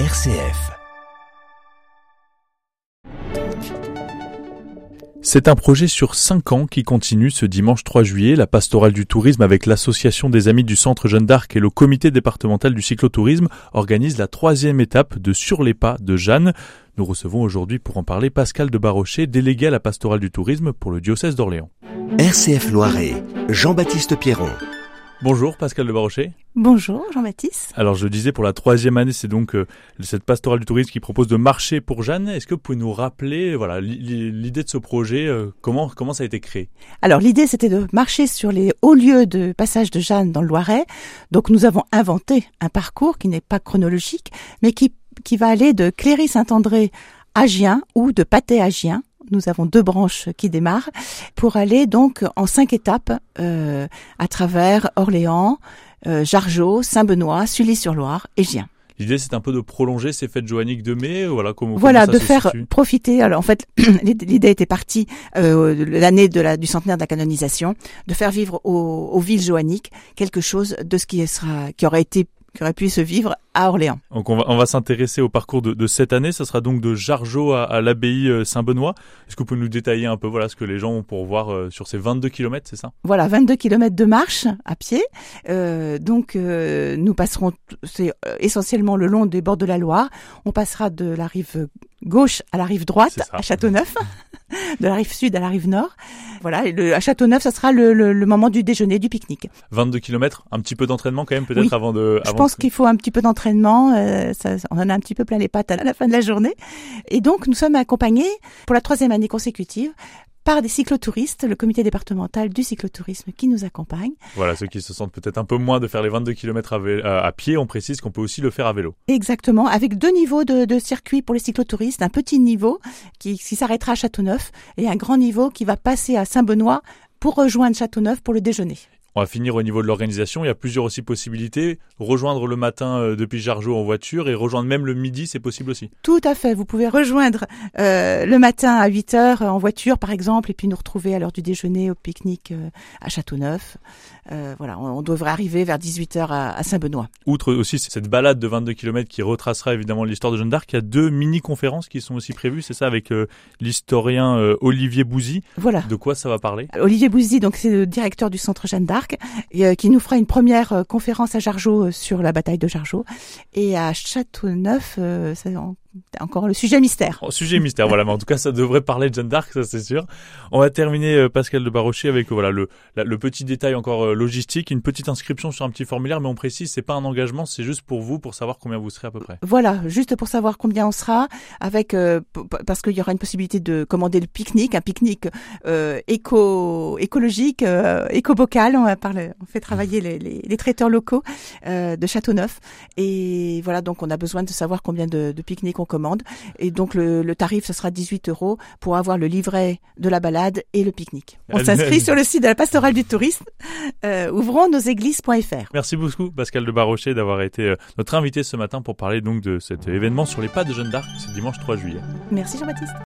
RCF. C'est un projet sur 5 ans qui continue ce dimanche 3 juillet. La pastorale du tourisme avec l'association des amis du centre Jeanne d'Arc et le comité départemental du cyclotourisme organise la troisième étape de Sur les pas de Jeanne. Nous recevons aujourd'hui pour en parler Pascal de Barrochet, délégué à la pastorale du tourisme pour le diocèse d'Orléans. RCF Loiret, Jean-Baptiste Pierron. Bonjour Pascal de Barrochet. Bonjour Jean-Baptiste. Alors je disais pour la troisième année, c'est donc euh, cette pastorale du tourisme qui propose de marcher pour Jeanne. Est-ce que vous pouvez nous rappeler voilà l'idée de ce projet euh, Comment comment ça a été créé? Alors l'idée c'était de marcher sur les hauts lieux de passage de Jeanne dans le Loiret. Donc nous avons inventé un parcours qui n'est pas chronologique, mais qui qui va aller de Cléry-Saint-André à Gien ou de Pâté à Gien nous avons deux branches qui démarrent pour aller donc en cinq étapes euh, à travers Orléans, euh, Jargeau, Saint-Benoît, Sully-sur-Loire et Gien. L'idée, c'est un peu de prolonger ces fêtes joanniques de mai, voilà comment. Voilà, de faire profiter. Alors en fait, l'idée était partie euh, l'année de la du centenaire de la canonisation, de faire vivre aux, aux villes joanniques quelque chose de ce qui sera, qui aurait été qui aurait pu se vivre à Orléans. Donc on va, on va s'intéresser au parcours de, de, cette année. Ça sera donc de Jargeau à, à l'abbaye euh, Saint-Benoît. Est-ce que vous pouvez nous détailler un peu voilà ce que les gens ont pour voir euh, sur ces 22 km, c'est ça? Voilà, 22 km de marche à pied. Euh, donc euh, nous passerons, c'est euh, essentiellement le long des bords de la Loire. On passera de la rive gauche à la rive droite à Châteauneuf. de la rive sud à la rive nord. Voilà, et le, à Châteauneuf, ça sera le, le, le, moment du déjeuner, du pique-nique. 22 km, un petit peu d'entraînement quand même peut-être avant de... Avant je pense qu'il faut un petit peu d'entraînement, euh, ça, on en a un petit peu plein les pattes à la fin de la journée. Et donc nous sommes accompagnés pour la troisième année consécutive par des cyclotouristes, le comité départemental du cyclotourisme qui nous accompagne. Voilà, ceux qui se sentent peut-être un peu moins de faire les 22 km à, à, pied, on précise qu'on peut aussi le faire à vélo. Exactement, avec deux niveaux de, de circuit pour les cyclotouristes, un petit niveau qui, qui s'arrêtera à Châteauneuf et un grand niveau qui va passer à Saint-Benoît pour rejoindre Châteauneuf pour le déjeuner. On va finir au niveau de l'organisation. Il y a plusieurs aussi possibilités. Rejoindre le matin euh, depuis Jargeau en voiture et rejoindre même le midi, c'est possible aussi. Tout à fait. Vous pouvez rejoindre euh, le matin à 8 heures en voiture, par exemple, et puis nous retrouver à l'heure du déjeuner au pique-nique euh, à Châteauneuf. Euh, voilà, on, on, devrait arriver vers 18 heures à, à Saint-Benoît. Outre aussi cette balade de 22 km qui retracera évidemment l'histoire de Jeanne d'Arc, il y a deux mini-conférences qui sont aussi prévues. C'est ça avec euh, l'historien euh, Olivier Bouzy. Voilà. De quoi ça va parler? Olivier Bouzy, donc c'est le directeur du centre Jeanne d'Arc. Et, qui nous fera une première euh, conférence à Jargeau euh, sur la bataille de Jargeau. Et à Châteauneuf, euh, c'est encore le sujet mystère. Oh, sujet mystère, voilà. Mais en tout cas, ça devrait parler de Jeanne d'Arc, ça c'est sûr. On va terminer, euh, Pascal de Barochet, avec voilà le, la, le petit détail encore euh, logistique, une petite inscription sur un petit formulaire, mais on précise, c'est pas un engagement, c'est juste pour vous, pour savoir combien vous serez à peu près. Voilà, juste pour savoir combien on sera, avec euh, parce qu'il y aura une possibilité de commander le pique-nique, un pique-nique euh, éco écologique, euh, éco-bocal. On va parler, on fait travailler les, les, les traiteurs locaux de Châteauneuf, et voilà, donc on a besoin de savoir combien de, de pique-niques on commande. Et donc le, le, tarif, ce sera 18 euros pour avoir le livret de la balade et le pique-nique. On s'inscrit sur le site de la pastorale du tourisme. Euh, ouvrons nos églises.fr. Merci beaucoup Pascal de Barrochet d'avoir été euh, notre invité ce matin pour parler donc de cet événement sur les pas de Jeanne d'Arc ce dimanche 3 juillet. Merci Jean-Baptiste.